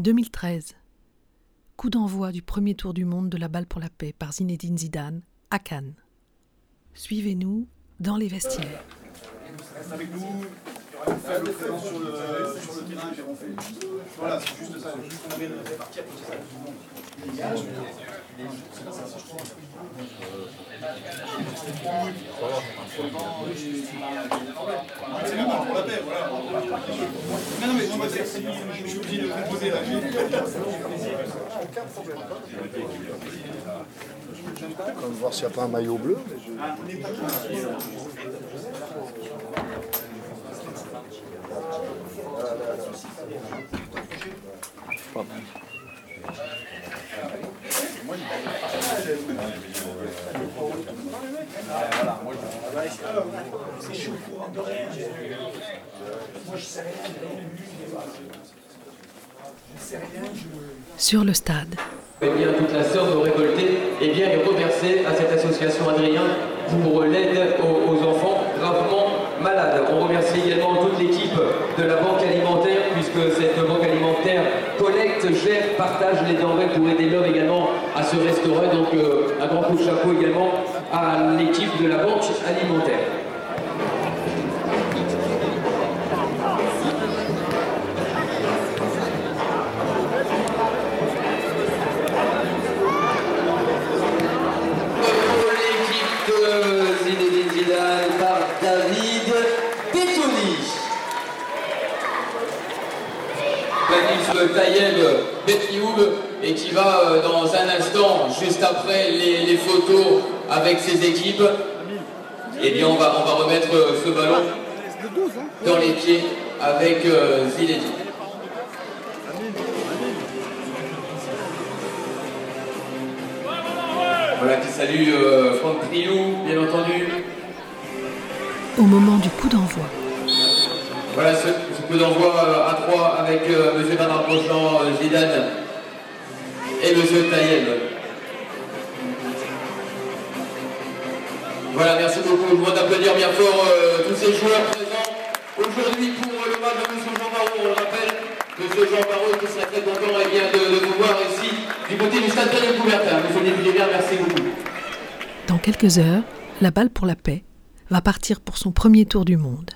2013. Coup d'envoi du premier tour du monde de la balle pour la paix par Zinedine Zidane à Cannes. Suivez-nous dans les vestiaires. Reste avec nous. Il y aura une faible présence sur le, sur le terrain. puis on fait- Voilà, c'est juste ça. Juste qu'on arrive à répartir comme ça. C'est la. Non, non, mais moi, c'est- je suis obligé de Sur le stade. Eh bien, toute la somme récoltée eh bien, est reversée à cette association Adrien pour l'aide aux, aux enfants gravement malades. On remercie également toute l'équipe de la banque alimentaire puisque cette banque alimentaire collecte, gère, partage les denrées pour aider l'homme également à se restaurer. Donc euh, un grand coup de chapeau également à l'équipe de la banque alimentaire. Tayeb Betlioub et qui va euh, dans un instant, juste après les, les photos avec ses équipes, eh bien on va, on va remettre euh, ce ballon dans les pieds avec euh, Zinedine. Voilà qui salue euh, Franck Priou, bien entendu. Au moment du coup d'envoi. Voilà ce coup d'envoi euh, à 3 avec euh, M. Bernard Grosjean, euh, Zidane et M. Taïeb. Voilà, merci beaucoup. Je d'applaudir bien fort tous ces joueurs présents aujourd'hui pour le match de M. Jean Barreau. On le rappelle, M. Jean Barreau qui serait très content eh bien, de, vous voir ici du côté du stade de Coubertin. M. maire, merci beaucoup. Dans quelques heures, la balle pour la paix va partir pour son premier tour du monde.